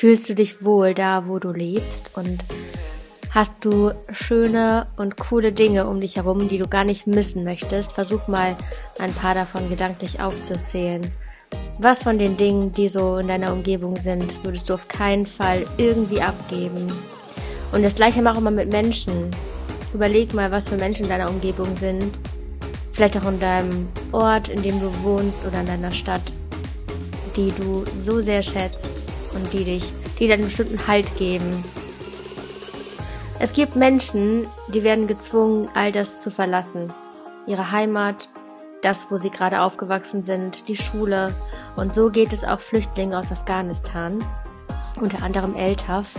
Fühlst du dich wohl da, wo du lebst und hast du schöne und coole Dinge um dich herum, die du gar nicht missen möchtest? Versuch mal ein paar davon gedanklich aufzuzählen. Was von den Dingen, die so in deiner Umgebung sind, würdest du auf keinen Fall irgendwie abgeben? Und das gleiche mach mal mit Menschen. Überleg mal, was für Menschen in deiner Umgebung sind. Vielleicht auch in deinem Ort, in dem du wohnst oder in deiner Stadt, die du so sehr schätzt und die dich, die dir einen bestimmten Halt geben. Es gibt Menschen, die werden gezwungen, all das zu verlassen. Ihre Heimat, das, wo sie gerade aufgewachsen sind, die Schule. Und so geht es auch Flüchtlingen aus Afghanistan, unter anderem Eltaf,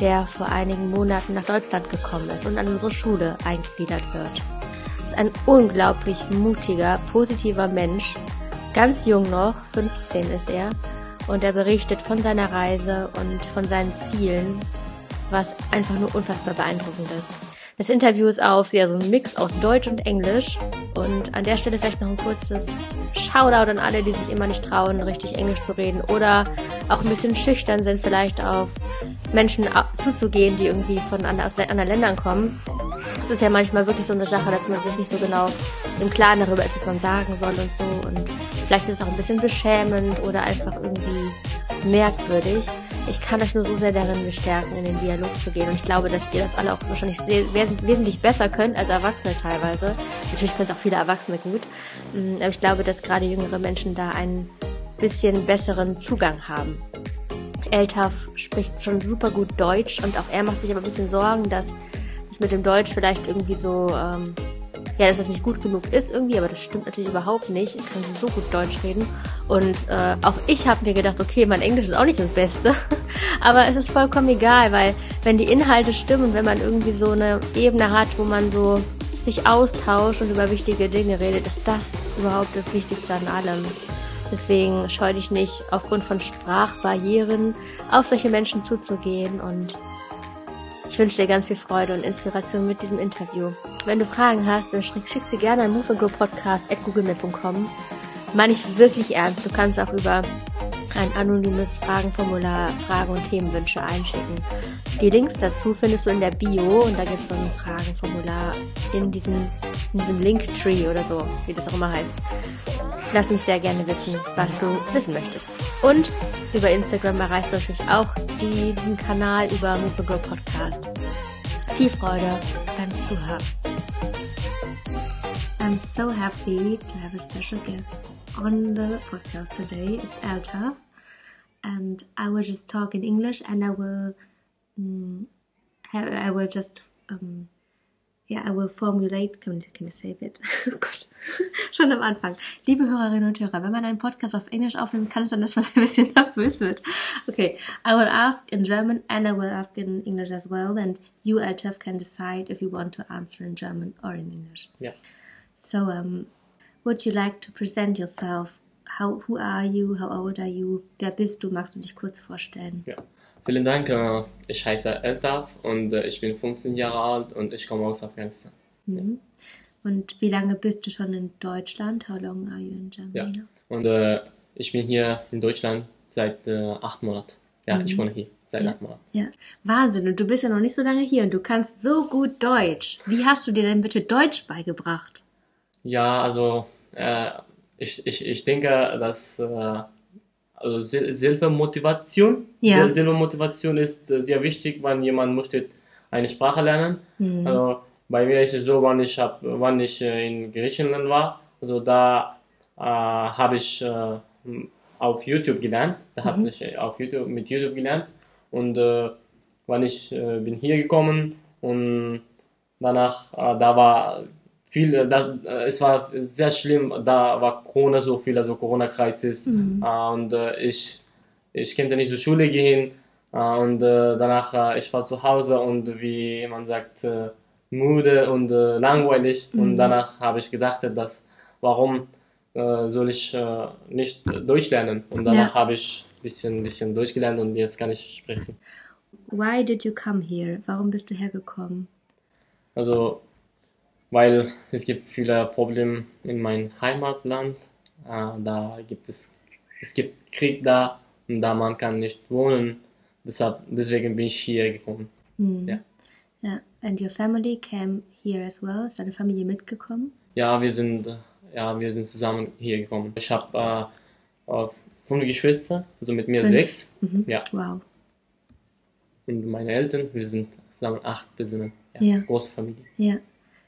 der vor einigen Monaten nach Deutschland gekommen ist und an unsere Schule eingegliedert wird. Das ist ein unglaublich mutiger, positiver Mensch, ganz jung noch, 15 ist er, und er berichtet von seiner Reise und von seinen Zielen, was einfach nur unfassbar beeindruckend ist. Das Interview ist auf ja, so ein Mix aus Deutsch und Englisch. Und an der Stelle vielleicht noch ein kurzes Shoutout an alle, die sich immer nicht trauen, richtig Englisch zu reden oder auch ein bisschen schüchtern sind, vielleicht auf Menschen zuzugehen, die irgendwie von anderen, aus anderen Ländern kommen. Es ist ja manchmal wirklich so eine Sache, dass man sich nicht so genau im Klaren darüber ist, was man sagen soll und so. Und vielleicht ist es auch ein bisschen beschämend oder einfach irgendwie merkwürdig. Ich kann euch nur so sehr darin bestärken, in den Dialog zu gehen. Und ich glaube, dass ihr das alle auch wahrscheinlich sehr, wesentlich besser könnt als Erwachsene teilweise. Natürlich können es auch viele Erwachsene gut. Mm, aber ich glaube, dass gerade jüngere Menschen da einen bisschen besseren Zugang haben. Eltaf spricht schon super gut Deutsch und auch er macht sich aber ein bisschen Sorgen, dass es mit dem Deutsch vielleicht irgendwie so ähm, ja, dass das nicht gut genug ist irgendwie, aber das stimmt natürlich überhaupt nicht. Ich kann so gut Deutsch reden. Und äh, auch ich habe mir gedacht, okay, mein Englisch ist auch nicht das Beste. aber es ist vollkommen egal, weil wenn die Inhalte stimmen wenn man irgendwie so eine Ebene hat, wo man so sich austauscht und über wichtige Dinge redet, ist das überhaupt das Wichtigste an allem. Deswegen scheue dich nicht, aufgrund von Sprachbarrieren auf solche Menschen zuzugehen und ich wünsche dir ganz viel Freude und Inspiration mit diesem Interview. Wenn du Fragen hast, dann schick, schick sie gerne an moveandgrowpodcast.googlemail.com. Meine ich wirklich ernst. Du kannst auch über ein anonymes Fragenformular Fragen und Themenwünsche einschicken. Die Links dazu findest du in der Bio und da gibt es so ein Fragenformular in diesem, in diesem Linktree oder so, wie das auch immer heißt. Lass mich sehr gerne wissen, was du wissen möchtest. Und über Instagram erreichst du natürlich auch die, diesen Kanal über Move and Grow Podcast. Viel Freude beim Zuhören. I'm so happy to have a special guest on the podcast today. It's Altaf, and I will just talk in English, and I will, have, I will just, um, yeah, I will formulate. Can, can you save it? oh Gott, schon am Anfang. Liebe Hörerinnen und Hörer, wenn man einen Podcast auf Englisch aufnimmt, kann es sein, dass man ein bisschen nervös wird. Okay, I will ask in German and I will ask in English as well, and you, Altaf, can decide if you want to answer in German or in English. Yeah. So, um, would you like to present yourself? How, who are you? How old are you? Wer bist du? Magst du dich kurz vorstellen? Ja. Vielen Dank. äh, Ich heiße Eltaf und äh, ich bin 15 Jahre alt und ich komme aus Afghanistan. Mhm. Und wie lange bist du schon in Deutschland? How long are you in Germany? Ja. Und äh, ich bin hier in Deutschland seit äh, acht Monaten. Ja, ich wohne hier seit Ja. acht Monaten. Ja, Wahnsinn. Und du bist ja noch nicht so lange hier und du kannst so gut Deutsch. Wie hast du dir denn bitte Deutsch beigebracht? Ja, also äh, ich, ich, ich denke, dass äh, also Sil- Silbermotivation, Ja. Silbermotivation ist äh, sehr wichtig, wenn jemand möchte eine Sprache lernen. Mhm. Also bei mir ist es so, wenn ich hab, wenn ich äh, in Griechenland war, also da äh, habe ich äh, auf YouTube gelernt. Da Mhm. hatte ich äh, auf YouTube mit YouTube gelernt und äh, wenn ich bin hier gekommen und danach da war viel, äh, das, äh, es war sehr schlimm, da war Corona so viel, also Corona-Krise äh, und äh, ich, ich konnte nicht zur Schule gehen und äh, danach ich war zu Hause und wie man sagt müde und langweilig und danach habe ich gedacht, dass warum soll ich nicht Deutsch lernen und danach Ja. habe ich bisschen bisschen Deutsch gelernt und jetzt kann ich sprechen. Why did you come here? Warum bist du hergekommen? Also, weil es gibt viele Probleme in meinem Heimatland. Äh, da gibt es, es gibt Krieg da und da man kann nicht wohnen. deshalb, deswegen bin ich hier gekommen. Ja. Ja. And your family came here as well? Ist deine Familie mitgekommen? Ja, wir sind, ja, wir sind zusammen hier gekommen. Ich habe äh, fünf Geschwister, also mit mir Fünf. sechs. Mhm. Ja. Wow. Und meine Eltern, wir sind zusammen acht Personen. Ja. Große Familie. Yeah.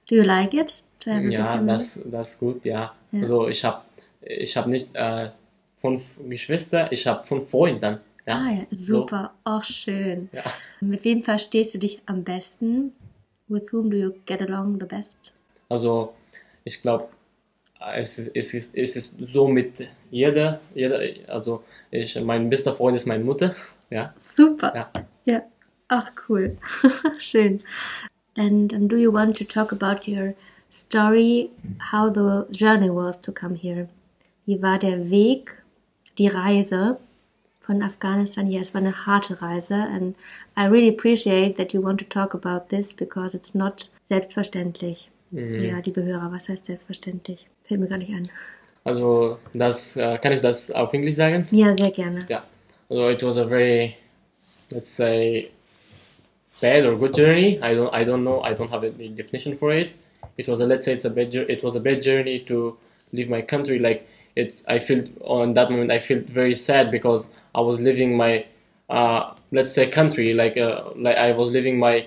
Do you like it Ja, das, das ist gut, ja. Ja. Also ich habe ich hab nicht äh, fünf Geschwister, ich habe fünf Freunde. Ja. Ah ja, So. super. Auch schön. Ja. Mit wem verstehst du dich am besten? With whom do you get along the best? Also ich glaube, es ist, es, ist, es ist so mit jeder, jeder also ich, mein bester Freund ist meine Mutter. Ja. Super. Ja. Ja. Ach, cool. Schön. And um, do you want to talk about your story, how the journey was to come here? Wie war der Weg, die Reise von Afghanistan hier? Es war eine harte Reise and I really appreciate that you want to talk about this because it's not selbstverständlich. Ja, liebe Hörer, was heißt selbstverständlich? Fällt mir gar nicht an. Also das äh, kann ich das auf Englisch sagen? Ja, sehr gerne. Yeah. So it was a very, let's say, bad or good journey. I don't, I don't know. I don't have any definition for it. It was a, let's say, it's a bad, it was a bad journey to leave my country. Like it's, I felt on that moment, I felt very sad because I was leaving my, uh, let's say, country. Like, uh, like I was leaving my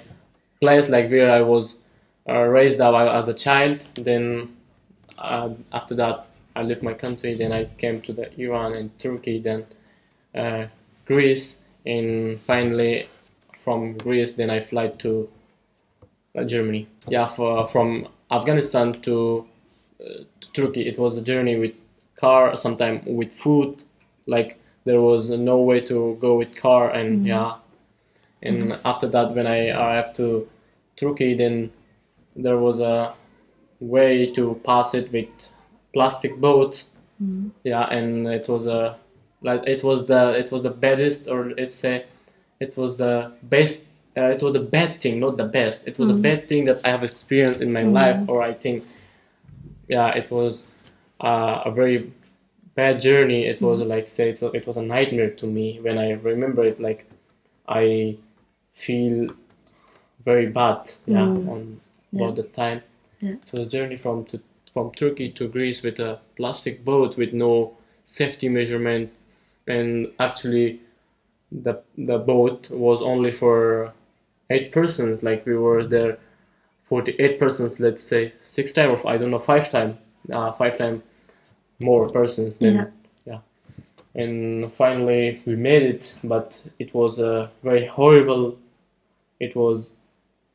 place, like where I was uh, raised up as a child. Then uh, after that, I left my country. Then I came to the Iran and Turkey. Then uh, Greece, and finally from Greece, then I fly to uh, Germany. Yeah, for, from Afghanistan to, uh, to Turkey, it was a journey with car, sometime with food. Like there was no way to go with car, and yeah. And after that, when I arrived to Turkey, then there was a way to pass it with plastic boat yeah and it was a like it was the it was the baddest or let's say it was the best uh, it was the bad thing not the best. It was the bad thing that i have experienced in my life or i think yeah it was uh, a very bad journey. It was like say it's a, it was a nightmare to me when i remember it like i feel very bad yeah on about the time. Yeah. it was a journey from to, from Turkey to Greece with a plastic boat with no safety measurement, and actually, the the boat was only for eight persons. Like we were there, forty eight persons. Let's say six time or I don't know five time, uh, five time more persons. than Yeah. yeah. And finally, we made it, but it was a very horrible. It was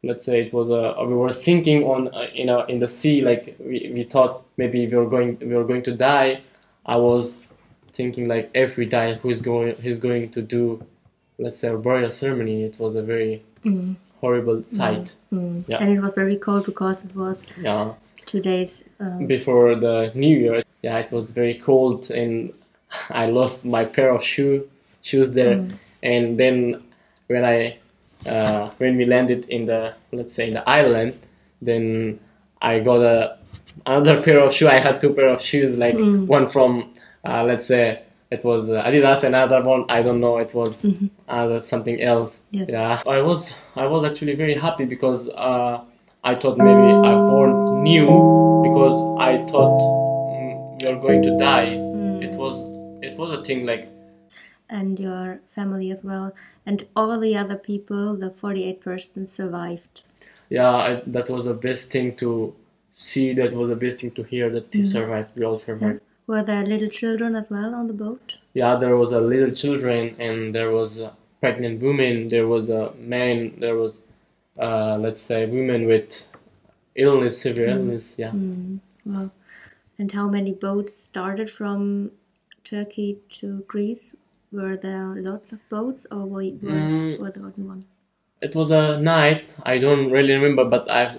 let's say it was a we were sinking on uh, you know in the sea like we, we thought maybe we were going we were going to die i was thinking like every day who's going who's going to do let's say a burial ceremony it was a very horrible sight. Yeah. And it was very cold because it was yeah. two days. Um, before the new year yeah it was very cold and i lost my pair of shoe shoes there. And then when i uh, when we landed in the let's say in the island then i got a another pair of shoe. I had two pair of shoes like one from uh, let's say it was uh, adidas another one i don't know it was uh, something else. Yes. yeah. I was i was actually very happy because uh, i thought maybe i born new because i thought mm, we are going to die. It was it was a thing like and your family as well. And all the other people, the 48 persons, survived. yeah I, that was the best thing to see that was the best thing to hear that they survived. We all survived Were there little children as well on the boat? yeah there was a little children and there was a pregnant woman. there was a man there was uh, let's say women with illness severe mm. illness yeah mm, Well, and how many boats started from Turkey to Greece? Were there lots of boats, or were, were, mm. were there only one? it was a night i don't really remember but i've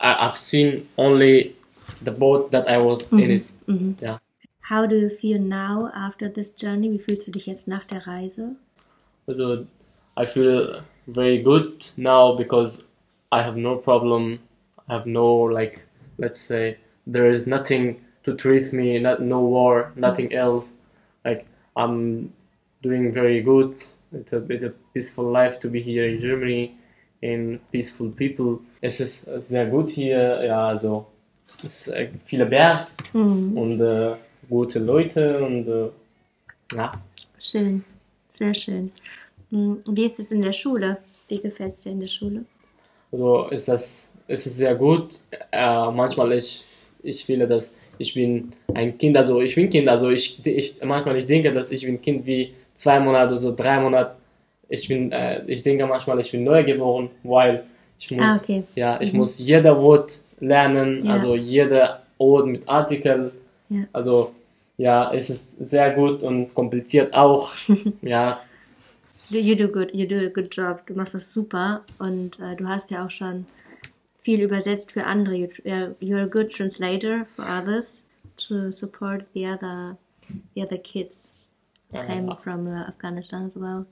I- i've seen only the boat that i was in mm-hmm. it yeah How do you feel now after this journey? Wie fühlst du dich jetzt nach der Reise? So I feel very good now because I have no problem. I have no like let's say there is nothing to treat me, not no war, nothing else. Like I'm doing very good it's a, it's a peaceful life to be here in Germany in peaceful people. Es ist sehr gut hier, ja, also es ist äh, viele Berge und äh, gute Leute und äh, ja. Schön, sehr schön. Mm, Wie ist es in der Schule? Wie gefällt es dir in der Schule? Also ist das ist es sehr gut. Äh, manchmal ich ich fühle, dass ich bin ein Kind, also ich bin Kind, also ich, ich manchmal ich denke, dass ich bin Kind wie zwei Monate, so drei Monate. Ich bin, äh, ich denke manchmal, ich bin neu geboren, weil ich muss, Ah, okay. ja, ich muss jeder Wort lernen, Ja. also jeder Ort mit Artikel. Ja. Also ja, es ist sehr gut und kompliziert auch. ja, You do good, you do a good job. Du machst das super und äh, du hast ja auch schon viel übersetzt für andere. You, yeah, you're a good translator for others to support the other the other kids who came from uh, Afghanistan as well.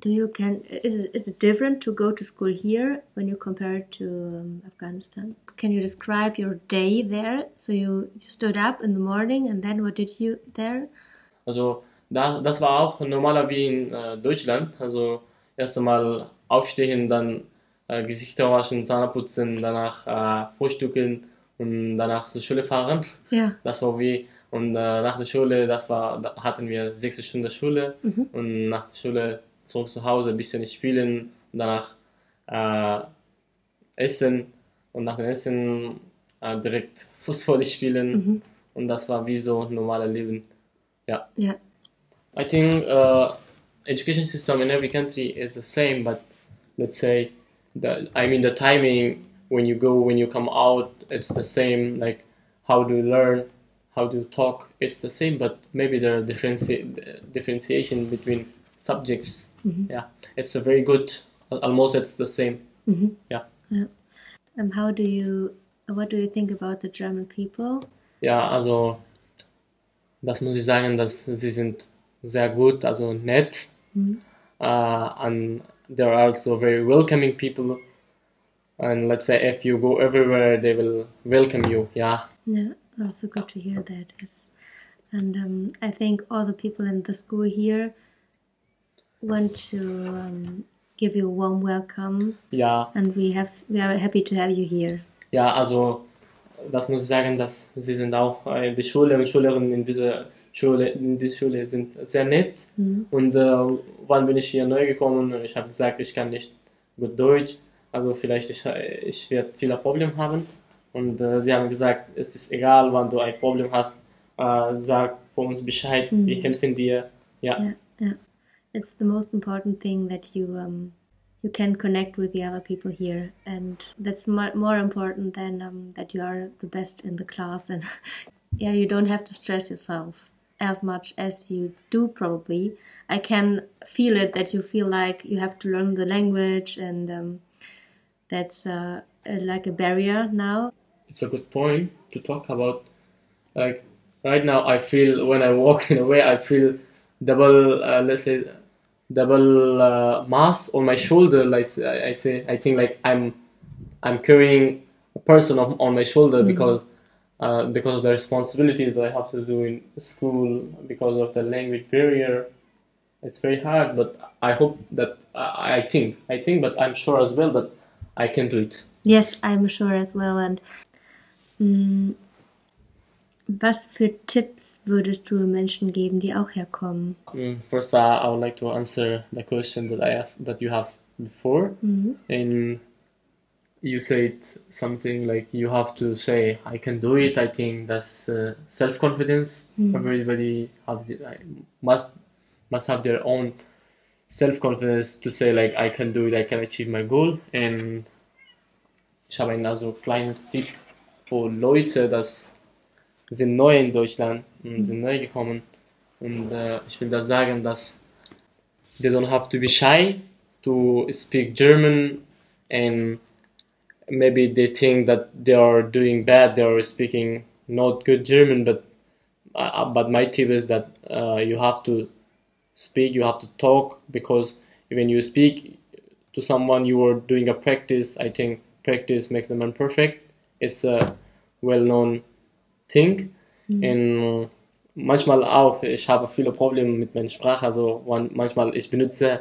Do you can is it, is it different to go to school here when you compare it to um, Afghanistan? Can you describe your day there? So you, you stood up in the morning and then what did you there? Also da, das war auch normaler wie in äh, Deutschland. Also erst einmal aufstehen, dann äh, Gesichter waschen, Zähne putzen, danach äh, frühstücken und danach zur Schule fahren. Ja. Das war wie und äh, nach der Schule, das war, da hatten wir sechs Stunden Schule und nach der Schule zurück zu Hause, ein bisschen spielen und danach äh, essen und nach dem Essen äh, direkt Fußball spielen mhm. und das war wie so normales Leben. Ja. Ja. I think uh, education system in every country is the same, but let's say the I mean the timing when you go when you come out it's the same. Like how do you learn, how do you talk, it's the same, but maybe there are differenti- differentiation between subjects. Mm-hmm. Yeah, it's a very good. Almost it's the same. Mm-hmm. Yeah. Um, how do you what do you think about the German people? Ja, also das muss ich sagen, dass sie sind sehr gut, also nett. Uh, and they're also very welcoming people. And let's say if you go everywhere, they will welcome you. Yeah, Yeah, also good to hear that. Yes, and um, I think all the people in the school here want to um, give you a warm welcome, ja, and we have we are happy to have you here. ja, also das muss ich sagen, dass sie sind auch äh, die Schüler und Schülerinnen in dieser Schule, in dieser Schule sind sehr nett. Und äh, wann bin ich hier neu gekommen und ich habe gesagt, ich kann nicht gut Deutsch, also vielleicht ich, ich werde viele Probleme haben. Und äh, sie haben gesagt, es ist egal, wann du ein Problem hast, äh, sag für uns Bescheid, wir helfen dir. Ja, Yeah, yeah. It's the most important thing that you um, you can connect with the other people here, and that's mo- more important than um, that you are the best in the class. And yeah, you don't have to stress yourself as much as you do. Probably, I can feel it that you feel like you have to learn the language, and um, that's uh, like a barrier now. it's a good point to talk about. Like right now, I feel when I walk in a way, I feel double, uh, let's say, double uh, mass on my shoulder. Like I say, I think like I'm, I'm carrying a person on, on my shoulder because, uh, because of the responsibilities that I have to do in school, because of the language barrier. It's very hard, but I hope that I think I think, but I'm sure as well that I can do it. Yes, I'm sure as well. And mm, was für Tipps würdest du Menschen geben, die auch herkommen? Mm, First, uh, I would like to answer the question that I asked that you have before, and you said something like you have to say I can do it. I think that's uh, self confidence. Everybody have the, must must have their own self confidence to say like I can do it. I can achieve my goal. And ich habe ein also kleines Tipp für Leute, das sind neu in Deutschland und sind neu gekommen. Und äh, ich will da sagen, dass they don't have to be shy to speak German and maybe they think that they are doing bad, they are speaking not good German, but uh, but my tip is that uh, you have to speak, you have to talk because when you speak to someone, you are doing a practice. I think practice makes the man perfect. It's a well-known thing, and manchmal auch, ich habe viele Probleme mit meiner Sprache, also man- manchmal ich benutze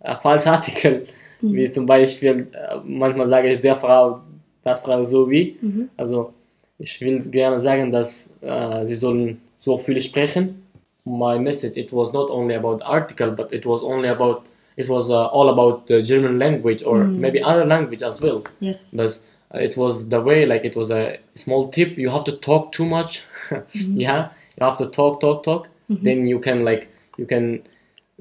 äh, falsche Artikel, wie zum Beispiel, äh, manchmal sage ich der Frau, das Frau so wie, also ich will gerne sagen, dass äh, sie sollen so viel sprechen. My message, it was not only about article, but it was only about, it was uh, all about the German language or maybe other language as well. Yes. Uh, it was the way, like it was a small tip. You have to talk too much. yeah, you have to talk, talk, talk. Then you can like you can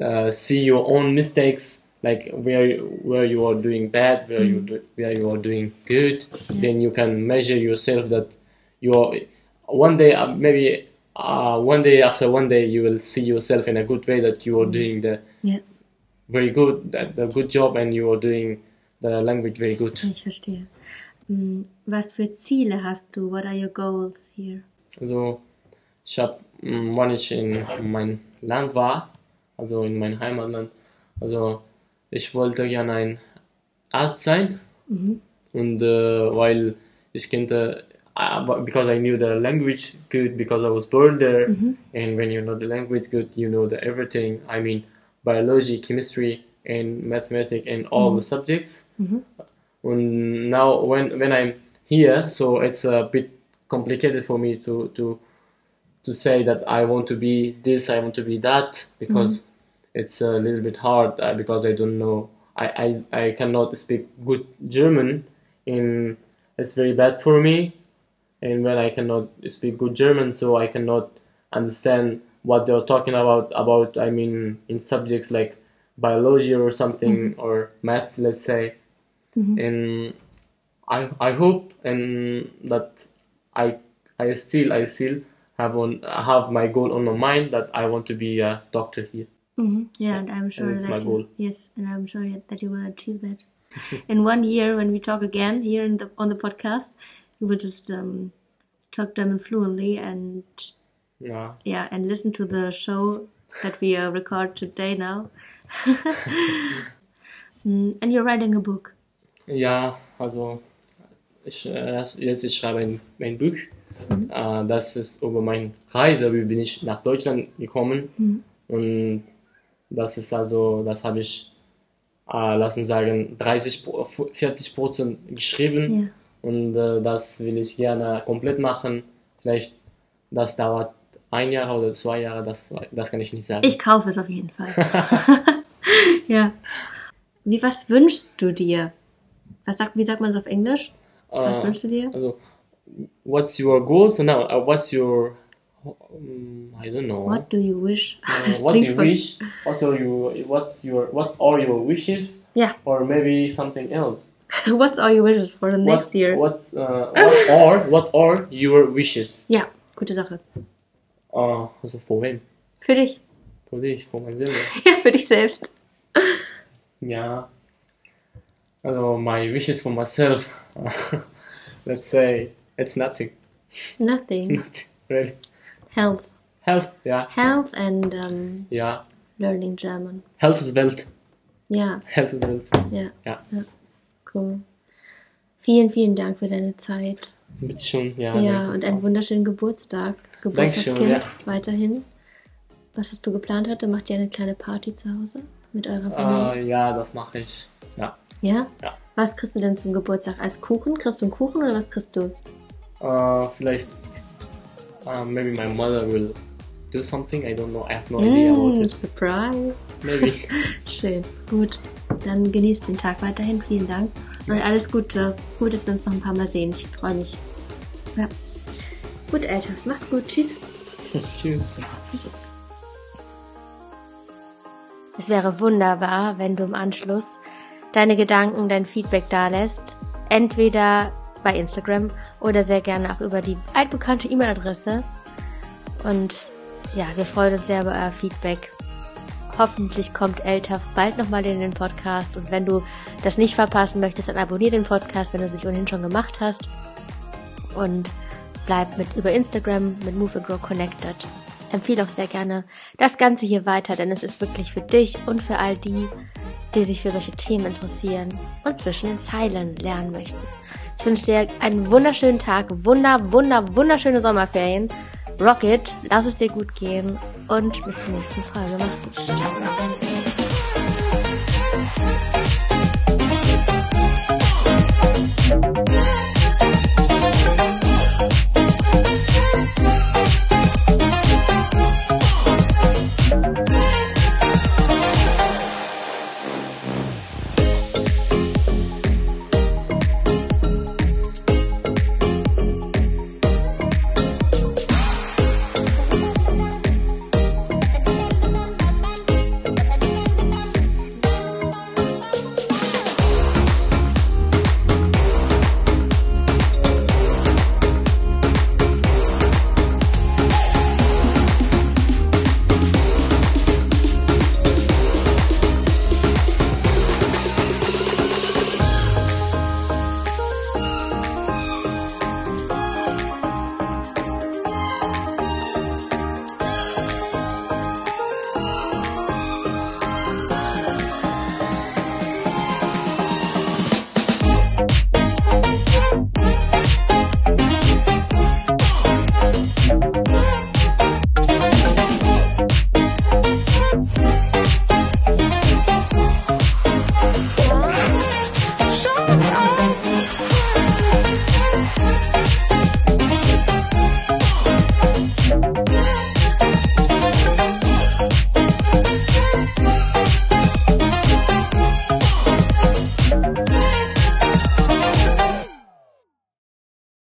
uh, see your own mistakes, like where where you are doing bad, where you do, where you are doing good. Then you can measure yourself that you are one day uh, maybe uh, one day after one day you will see yourself in a good way that you are doing the Ja, very good the, the good job and you are doing the language very good. ich verstehe. Hm, Was für Ziele hast du? What are your goals here? Also ich habe, wann ich in mein Land war, also in mein Heimatland, also ich wollte gerne ein Arzt sein. Und äh, weil ich kannte, uh, because I knew the language good because I was born there. And when you know the language good you know the everything. I mean biology chemistry and mathematics and all the subjects and now when when I'm here so it's a bit complicated for me to to to say that I want to be this, I want to be that, because it's a little bit hard uh, because I don't know. I, I, I cannot speak good German, and it's very bad for me. And when I cannot speak good German, so I cannot understand what they're talking about. About I mean, in subjects like biology or something or math, let's say. And I I hope and that I I still I still have on have my goal on my mind that I want to be a doctor here. Mhm. Yeah, and I'm sure it's that my you, goal. yes, and I'm sure that you will achieve that. in one year, when we talk again here in the on the podcast, you will just um, talk German fluently and Ja, yeah, and listen to the show that we uh, record today now. Mm, and you're writing a book. Ja also ich, äh, jetzt ich schreibe ein, ein Buch. Äh, das ist über meine Reise, wie bin ich nach Deutschland gekommen. Und das ist also, das habe ich, äh, lass uns sagen, 30, Pro- 40 Prozent geschrieben. Ja. Und äh, das will ich gerne komplett machen. Vielleicht, das dauert ein Jahr oder zwei Jahre, das, das kann ich nicht sagen. Ich kaufe es auf jeden Fall. ja. Wie was wünschst du dir? Was sagt, wie sagt man es auf Englisch? Was Äh, wünschst du dir? Also, what's your goals? No, uh, what's your, I don't know. What do you wish? Uh, what do you wish? What are your, what's your, what are your wishes? Ja. Or maybe something else. What's all your wishes for the next what, year? What's, uh, what are, what are your wishes? Ja, gute Sache. Uh, also, für wen? Für dich. Für dich, für mich selber. Ja, für dich selbst. Ja. Also, my wishes for myself. Let's say, it's nothing. Nothing. Nothing, really. Health. Health, ja. Health and um, Ja. learning German. Health ist Welt. Ja, Health ist Welt. ja, Ja. cool. Vielen, vielen Dank für deine Zeit. Bitte schon, ja. Ja, und einen wunderschönen Geburtstag. Dankeschön, Geburtstagskind ja. weiterhin. Was hast du geplant heute? Macht ihr eine kleine Party zu Hause mit eurer Familie? Äh, ja, das mache ich. Ja. ja? Was kriegst du denn zum Geburtstag? Als Kuchen? Kriegst du einen Kuchen oder was kriegst du? Uh, vielleicht, uh, maybe my mother will do something. I don't know. I have no idea what Mm, it. Surprise. Maybe. Schön. Gut. Dann genießt den Tag weiterhin. Vielen Dank. Und alles Gute. Gut, dass wir uns noch ein paar Mal sehen. Ich freue mich. Ja. Gut, Alter. Mach's gut. Tschüss. Tschüss. Es wäre wunderbar, wenn du im Anschluss deine Gedanken, dein Feedback dalässt. Entweder bei Instagram oder sehr gerne auch über die altbekannte E-Mail-Adresse. Und ja, wir freuen uns sehr über euer Feedback. Hoffentlich kommt Eltaf bald nochmal in den Podcast. Und wenn du das nicht verpassen möchtest, dann abonniere den Podcast, wenn du es nicht ohnehin schon gemacht hast. Und bleib mit über Instagram mit Move and Grow connected. Empfehle auch sehr gerne das Ganze hier weiter, denn es ist wirklich für dich und für all die, die sich für solche Themen interessieren und zwischen den Zeilen lernen möchten. Ich wünsche dir einen wunderschönen Tag, wunder, wunder, wunderschöne Sommerferien Rocket, lass es dir gut gehen und bis zur nächsten Folge. Mach's gut. Ciao.